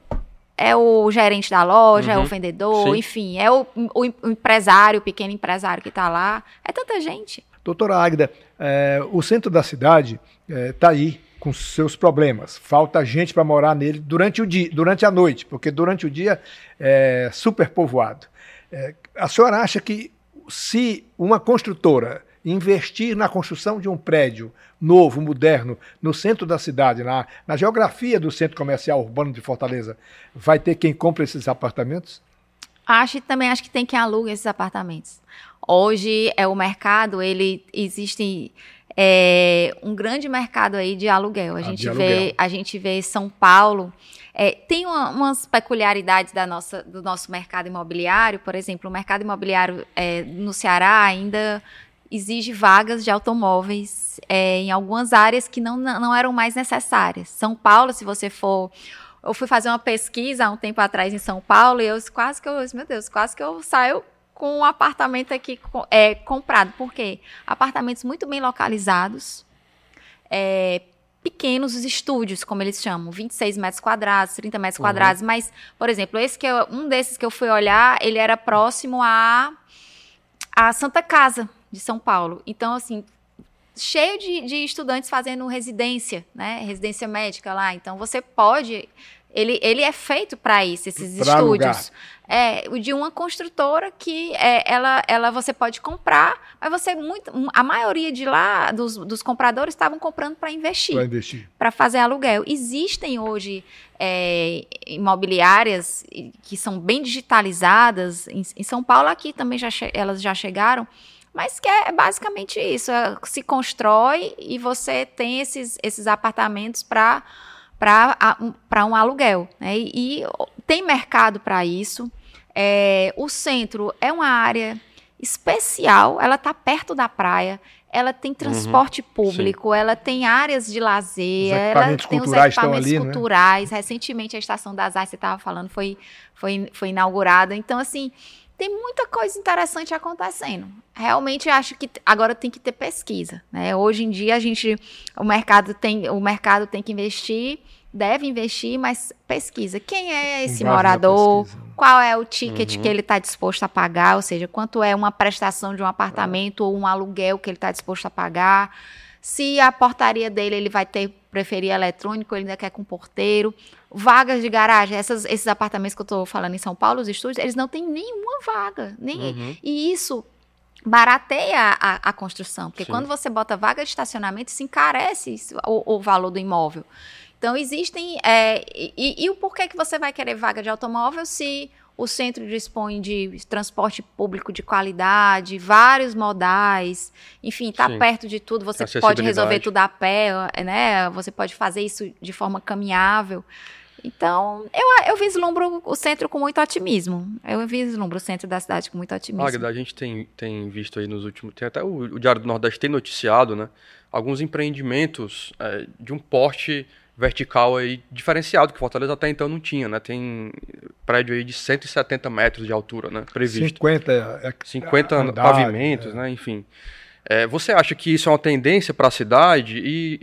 é o gerente da loja, uhum. é o uhum. vendedor, Sim. enfim, é o, o, empresário, o pequeno empresário que está lá. É tanta gente. Doutora Águida, é, o centro da cidade está é, aí com seus problemas. Falta gente para morar nele durante o dia, durante a noite, porque durante o dia é super povoado. É, a senhora acha que se uma construtora investir na construção de um prédio novo, moderno, no centro da cidade, na, na geografia do centro comercial urbano de Fortaleza, vai ter quem compre esses apartamentos? Acho também acho que tem quem aluga esses apartamentos. Hoje é o mercado, ele existe é um grande mercado aí de aluguel. A, ah, gente, vê, aluguel. a gente vê São Paulo. É, tem uma, umas peculiaridades da nossa, do nosso mercado imobiliário, por exemplo, o mercado imobiliário é, no Ceará ainda exige vagas de automóveis é, em algumas áreas que não, não eram mais necessárias. São Paulo, se você for eu fui fazer uma pesquisa há um tempo atrás em São Paulo e eu quase que eu, meu Deus, quase que eu saio com um apartamento aqui é, comprado. Por quê? Apartamentos muito bem localizados, é, pequenos os estúdios, como eles chamam, 26 metros quadrados, 30 metros uhum. quadrados, mas, por exemplo, esse que eu, um desses que eu fui olhar, ele era próximo a, a Santa Casa de São Paulo. Então, assim, cheio de, de estudantes fazendo residência, né? Residência médica lá. Então, você pode ele, ele é feito para isso, esses pra estúdios. É, o de uma construtora que é, ela, ela você pode comprar, mas você muito, a maioria de lá dos, dos compradores estavam comprando para investir, para investir, para fazer aluguel. Existem hoje é, imobiliárias que são bem digitalizadas em, em São Paulo aqui também já elas já chegaram mas que é basicamente isso: é, se constrói e você tem esses, esses apartamentos para para um aluguel. Né? E, e, tem mercado para isso. É, o centro é uma área especial, ela está perto da praia, ela tem uhum. transporte uhum, público, sim. ela tem áreas de lazer, ela tem os equipamentos ali, né? culturais. Né? Recentemente a Estação das Artes, você estava falando, foi, foi, foi inaugurada. Então, assim, tem muita coisa interessante acontecendo. Realmente acho que agora tem que ter pesquisa, né? Hoje em dia a gente o mercado tem o mercado tem que investir, deve investir, mas pesquisa. Quem é esse morador? Qual é o ticket uhum. que ele está disposto a pagar? Ou seja, quanto é uma prestação de um apartamento ou um aluguel que ele está disposto a pagar? Se a portaria dele ele vai ter preferir eletrônico, ele ainda quer com porteiro. Vagas de garagem, essas, esses apartamentos que eu estou falando em São Paulo, os estúdios, eles não têm nenhuma vaga. Nem, uhum. E isso barateia a, a construção, porque Sim. quando você bota vaga de estacionamento, se encarece o, o valor do imóvel. Então, existem. É, e, e, o porquê que você vai querer vaga de automóvel se o centro dispõe de transporte público de qualidade, vários modais, enfim, está perto de tudo, você pode resolver tudo a pé, né? Você pode fazer isso de forma caminhável. Então, eu, eu vislumbro o centro com muito otimismo. Eu vislumbro o centro da cidade com muito otimismo. Magda, a gente tem, tem visto aí nos últimos. Tem até o, o Diário do Nordeste tem noticiado, né? Alguns empreendimentos é, de um porte vertical aí diferenciado, que Fortaleza até então não tinha, né? Tem prédio aí de 170 metros de altura, né? Previsto. 50, 50 é, andar, pavimentos, é. né? Enfim. É, você acha que isso é uma tendência para a cidade? E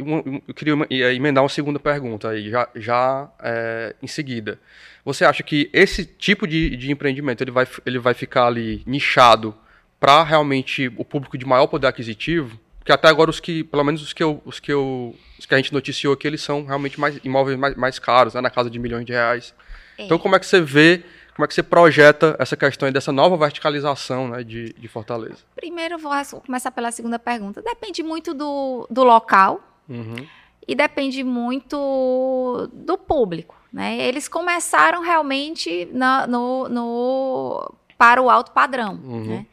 eu queria emendar uma segunda pergunta aí, já, já é, em seguida. Você acha que esse tipo de, de empreendimento ele vai, ele vai ficar ali nichado para realmente o público de maior poder aquisitivo? Porque até agora os que, pelo menos os que eu, os que eu, os que a gente noticiou aqui, eles são realmente mais imóveis mais, mais caros, né, na casa de milhões de reais. É. Então como é que você vê, como é que você projeta essa questão dessa nova verticalização, né, de, de Fortaleza? Primeiro vou começar pela segunda pergunta. Depende muito do, do local uhum. e depende muito do público, né? Eles começaram realmente na, no, no para o alto padrão. Uhum, né?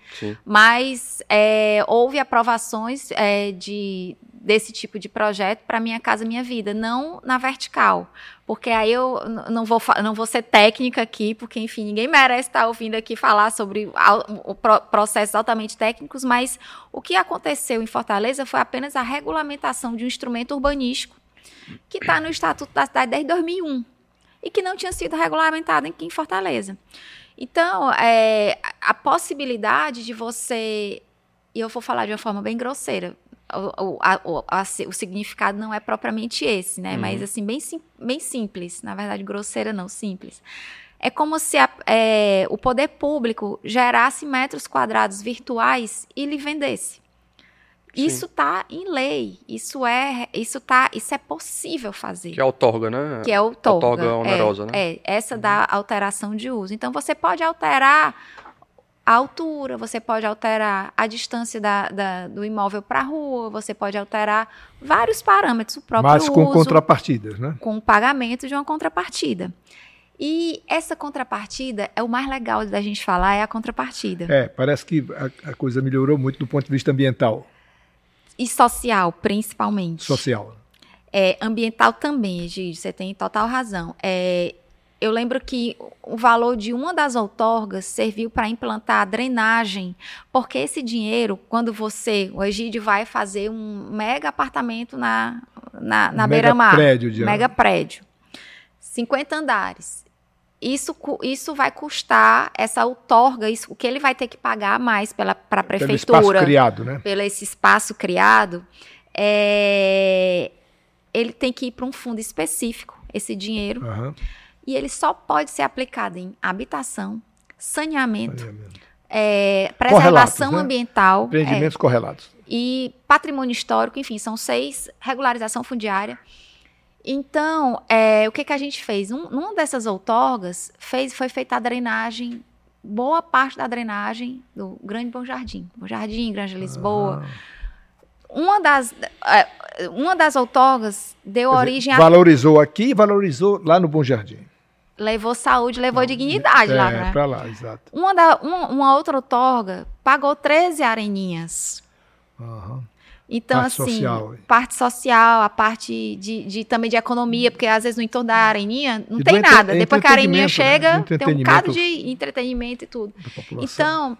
Mas é, houve aprovações é, de, desse tipo de projeto para Minha Casa Minha Vida, não na vertical. Porque aí eu não vou, não vou ser técnica aqui, porque, enfim, ninguém merece estar ouvindo aqui falar sobre o, o processos altamente técnicos, mas o que aconteceu em Fortaleza foi apenas a regulamentação de um instrumento urbanístico que está no Estatuto da Cidade desde 2001 e que não tinha sido regulamentado aqui em Fortaleza. Então, é, a possibilidade de você. E eu vou falar de uma forma bem grosseira. O, a, o, a, o significado não é propriamente esse, né? Uhum. Mas, assim, bem, sim, bem simples. Na verdade, grosseira não, simples. É como se a, é, o poder público gerasse metros quadrados virtuais e lhe vendesse. Isso está em lei. Isso é, isso tá, isso é possível fazer. Que é outorga, né? Que é outorga. Outorga onerosa, é, né? É, essa uhum. da alteração de uso. Então você pode alterar a altura, você pode alterar a distância da, da do imóvel para a rua, você pode alterar vários parâmetros, o próprio Mas com uso, contrapartidas, né? Com o pagamento de uma contrapartida. E essa contrapartida é o mais legal da gente falar, é a contrapartida. É, parece que a, a coisa melhorou muito do ponto de vista ambiental. E social, principalmente. Social. É, ambiental também, Gigi, você tem total razão. É, eu lembro que o valor de uma das outorgas serviu para implantar a drenagem, porque esse dinheiro, quando você, o Egídio vai fazer um mega apartamento na, na, na beira-mar. Prédio de mega prédio. 50 andares. Isso, isso vai custar essa outorga, isso, o que ele vai ter que pagar mais para a prefeitura. Pelo espaço criado, né? Pelo esse espaço criado. É, ele tem que ir para um fundo específico, esse dinheiro. Uhum. E ele só pode ser aplicado em habitação, saneamento, saneamento. É, preservação né? ambiental. Empreendimentos é, correlatos. E patrimônio histórico, enfim, são seis, regularização fundiária. Então, é, o que, que a gente fez? Um, numa dessas outorgas, fez, foi feita a drenagem, boa parte da drenagem do Grande Bom Jardim. Bom Jardim, Grande Lisboa. Ah uma das, é, uma das outorgas deu origem a. Valorizou aqui e valorizou lá no Bom Jardim. Levou saúde, levou Não, dignidade é, lá, né? para lá, exato. Uma, da, uma, uma, outra outorga pagou 13 areninhas. Uhum. Então, parte assim, social. parte social, a parte de, de, também de economia, porque às vezes no entorno da areninha não e tem nada. Depois que a areninha né? chega, né? tem um bocado de entretenimento e tudo. Então,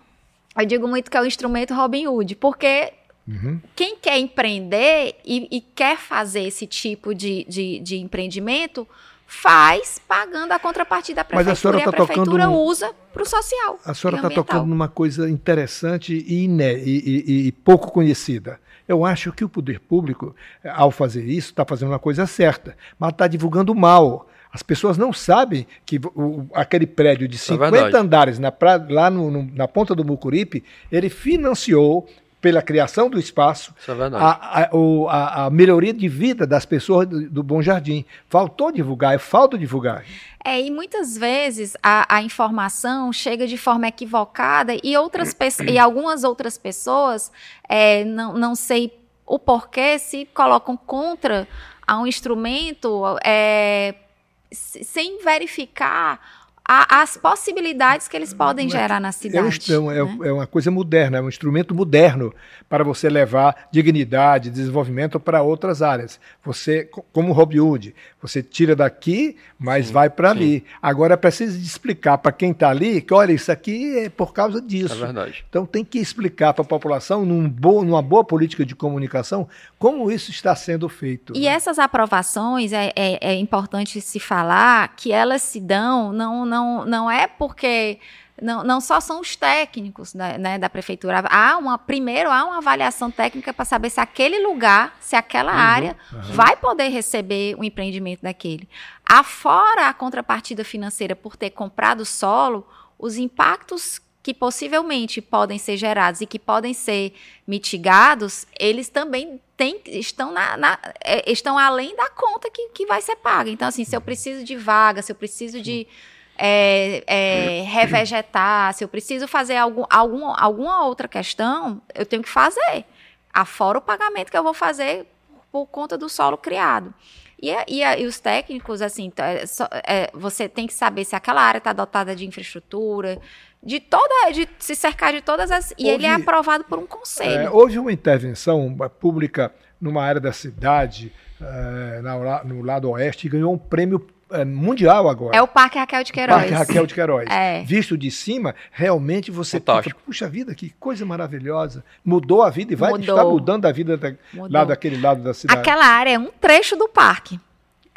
eu digo muito que é o instrumento Robin Hood, porque Uhum. Quem quer empreender e, e, quer fazer esse tipo de, de, de empreendimento, faz pagando a contrapartida da prefeitura. Mas a senhora está tocando no... usa para o social. A senhora está tocando numa coisa interessante e, e, e, e, pouco conhecida. Eu acho que o poder público, ao fazer isso, está fazendo uma coisa certa, mas está divulgando mal. As pessoas não sabem que o, aquele prédio de 50 é andares na pra, lá no, no, na ponta do Mucuripe, ele financiou pela criação do espaço, é a, a, a, a, melhoria de vida das pessoas do, do, Bom Jardim. Faltou divulgar, é falta divulgar. É, e muitas vezes a, a informação chega de forma equivocada e, outras e algumas outras pessoas, é, não, não sei o porquê, se colocam contra a um instrumento é, sem verificar a, as possibilidades que eles podem gerar na cidade. É, um, é, né? é, uma coisa moderna, é um instrumento moderno para você levar dignidade, desenvolvimento para outras áreas. Você, como Robin Hood, você tira daqui, mas sim, vai para ali. Agora é preciso explicar para quem está ali que, olha, isso aqui é por causa disso. É verdade. Então tem que explicar para a população, num bo, numa boa política de comunicação, como isso está sendo feito. E né? essas aprovações, é, é, é importante se falar que elas se dão, não, não, não é porque não, não só são os técnicos da, né, da prefeitura. Há uma, primeiro, há uma avaliação técnica para saber se aquele lugar, se aquela uhum, área uhum. vai poder receber o empreendimento daquele. Afora a contrapartida financeira por ter comprado solo, os impactos que possivelmente podem ser gerados e que podem ser mitigados, eles também têm, estão, na, na, é, estão além da conta que, que vai ser paga. Então, assim, se eu preciso de vaga, se eu preciso de é, é, revegetar, se eu preciso fazer algum, algum, alguma outra questão, eu tenho que fazer. Afora o pagamento que eu vou fazer por conta do solo criado. E, e, e os técnicos, assim, é, é, você tem que saber se aquela área está dotada de infraestrutura, de toda, de se cercar de todas as. E houve, ele é aprovado por um conselho. É, houve uma intervenção pública numa área da cidade, é, na, no lado oeste, e ganhou um prêmio é, mundial agora. É o Parque Raquel de Queiroz. Parque Raquel de Queiroz. É. Visto de cima, realmente você Fantástico. Fica, puxa vida, que coisa maravilhosa. Mudou a vida e vai Mudou. estar mudando a vida da, lá daquele lado da cidade. Aquela área é um trecho do parque.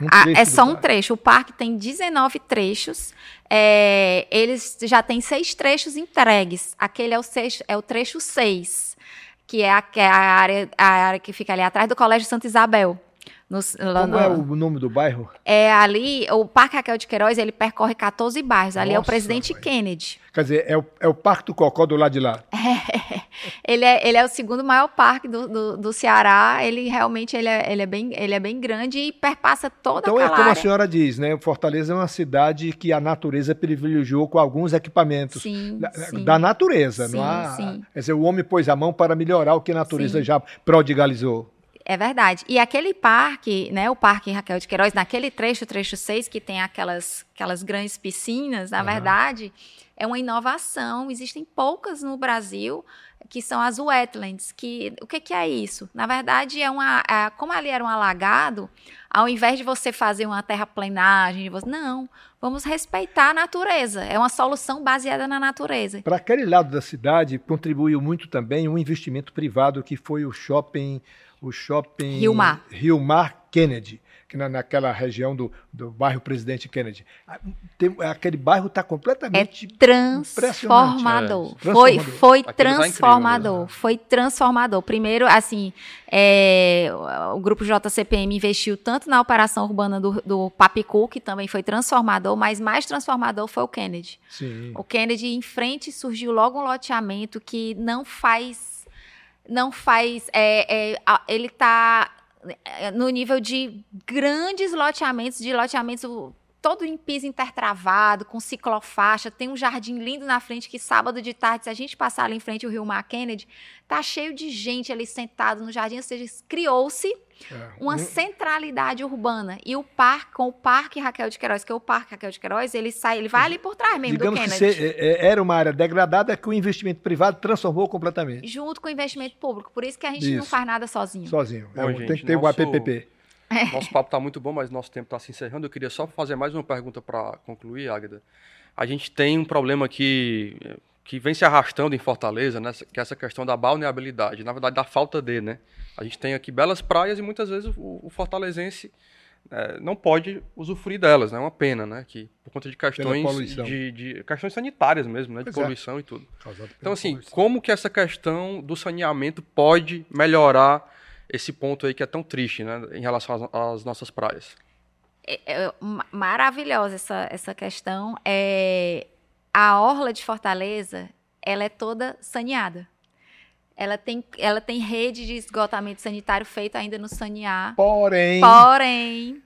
Um ah, é só um parque. trecho. O parque tem 19 trechos. É, eles já têm seis trechos entregues. Aquele é o, seis, é o trecho 6, que é a, que é a, área, a área que fica ali atrás do Colégio Santa Isabel. No, Como no, é o nome do bairro? É ali, o Parque Raquel de Queiroz, ele percorre 14 bairros. Ali Nossa, é o Presidente mãe. Kennedy. Quer dizer, é o, é o Parque do Cocó do lado de lá. É, ele, é, ele é o segundo maior parque do, do, do Ceará. Ele realmente ele é, ele, é bem, ele é bem grande e perpassa toda então, aquela Então é como área. a senhora diz, né? Fortaleza é uma cidade que a natureza privilegiou com alguns equipamentos sim, da, sim. da natureza. Sim, não há, sim. Quer dizer, o homem pôs a mão para melhorar o que a natureza sim. já prodigalizou. É verdade. E aquele parque, né, o Parque Raquel de Queiroz, naquele trecho, trecho 6, que tem aquelas, aquelas grandes piscinas, na uhum. verdade, é uma inovação. Existem poucas no Brasil que são as wetlands. Que, o que, que é isso? Na verdade, é uma. É, como ali era um alagado, ao invés de você fazer uma terraplenagem, você, não, vamos respeitar a natureza. É uma solução baseada na natureza. Para aquele lado da cidade, contribuiu muito também um investimento privado que foi o shopping. O shopping Rio Mar. Rio Mar Kennedy na, naquela região do, do bairro Presidente Kennedy. Tem, aquele bairro está completamente é transformador. É. Foi, foi tá transformador. Incrível, né? Foi transformador. Primeiro, assim, é, o grupo JCPM investiu tanto na operação urbana do, do Papicu, que também foi transformador, mas mais transformador foi o Kennedy. Sim. O Kennedy, em frente, surgiu logo um loteamento que não faz não faz. É, é, ele está é, no nível de grandes loteamentos, de loteamentos todo em piso intertravado, com ciclofaixa, tem um jardim lindo na frente que sábado de tarde, se a gente passar ali em frente ao Rio Mar Kennedy, tá cheio de gente ali sentado no jardim, ou seja, criou-se é. uma centralidade urbana. E o parque, com o Parque Raquel de Queiroz, que é o Parque Raquel de Queiroz, ele sai, ele vai ali por trás mesmo Digamos do Kennedy. Que é, é, era uma área degradada que o investimento privado transformou completamente. Junto com o investimento público. Por isso que a gente isso. não faz nada sozinho. Sozinho. Bom, é, gente, tem que ter nosso... o APPP. É. Nosso papo está muito bom, mas nosso tempo está se encerrando. Eu queria só fazer mais uma pergunta para concluir, Águeda. A gente tem um problema que, que vem se arrastando em Fortaleza, né? que é essa questão da balneabilidade, na verdade, da falta de, né? A gente tem aqui belas praias e muitas vezes o, o fortalezense é, não pode usufruir delas, né? É uma pena, né? Que por conta de questões de, de, questões sanitárias mesmo, né? De pois é. poluição é. e tudo. Então, assim, poluição. como que essa questão do saneamento pode melhorar esse ponto aí que é tão triste, né, em relação às, às nossas praias. É, é, maravilhosa essa, essa questão. É, a orla de Fortaleza, ela é toda saneada. Ela tem, ela tem rede de esgotamento sanitário feito ainda no sanear. Porém. Porém,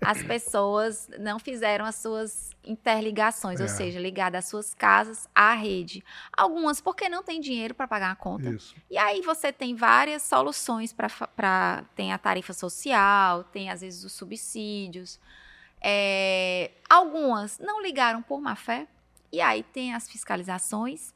as pessoas não fizeram as suas interligações, é. ou seja, ligar as suas casas à rede. Algumas porque não tem dinheiro para pagar a conta. Isso. E aí você tem várias soluções para. Tem a tarifa social, tem às vezes os subsídios. É, algumas não ligaram por má fé. E aí tem as fiscalizações.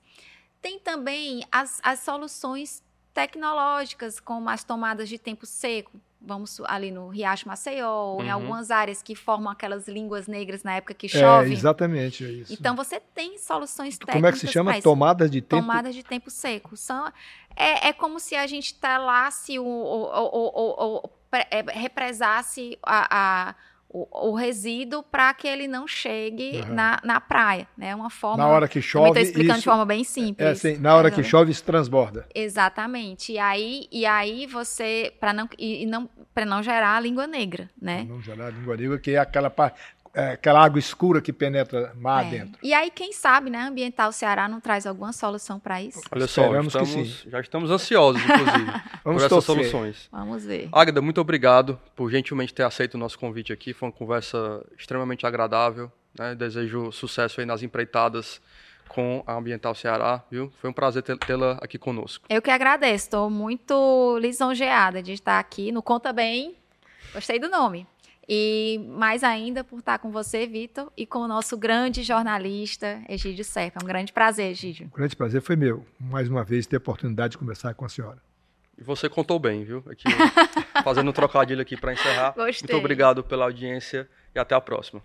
Tem também as, as soluções tecnológicas, como as tomadas de tempo seco. Vamos ali no Riacho Maceió, uhum. em algumas áreas que formam aquelas línguas negras na época que chove. É, exatamente, é isso. Então você tem soluções técnicas. Como é que se chama? Tomadas de tempo? Tomadas de tempo seco. São, é, é como se a gente telasse ou, ou, ou, ou é, represasse a, a o, o resíduo para que ele não chegue uhum. na, na praia, né? Uma forma. Na hora que chove. Estou explicando isso, de forma bem simples. É assim, na hora que chove isso transborda. Exatamente. E aí, e aí você para não e não para não gerar a língua negra, né? Não gerar a língua negra que é aquela parte é, aquela água escura que penetra mar é. dentro. E aí, quem sabe, né, Ambiental Ceará não traz alguma solução para isso? Olha só, estamos, já estamos ansiosos, inclusive, por essas soluções. Vamos ver. Águeda, muito obrigado por gentilmente ter aceito o nosso convite aqui. Foi uma conversa extremamente agradável. Né? Desejo sucesso aí nas empreitadas com a Ambiental Ceará, viu? Foi um prazer tê-la aqui conosco. Eu que agradeço, estou muito lisonjeada de estar aqui no Conta Bem. Gostei do nome. E mais ainda por estar com você, Vitor, e com o nosso grande jornalista, Egídio Serpa. É um grande prazer, Egídio. Um grande prazer foi meu, mais uma vez, ter a oportunidade de conversar com a senhora. E você contou bem, viu? Aqui, fazendo um trocadilho aqui para encerrar. Gostei. Muito obrigado pela audiência e até a próxima.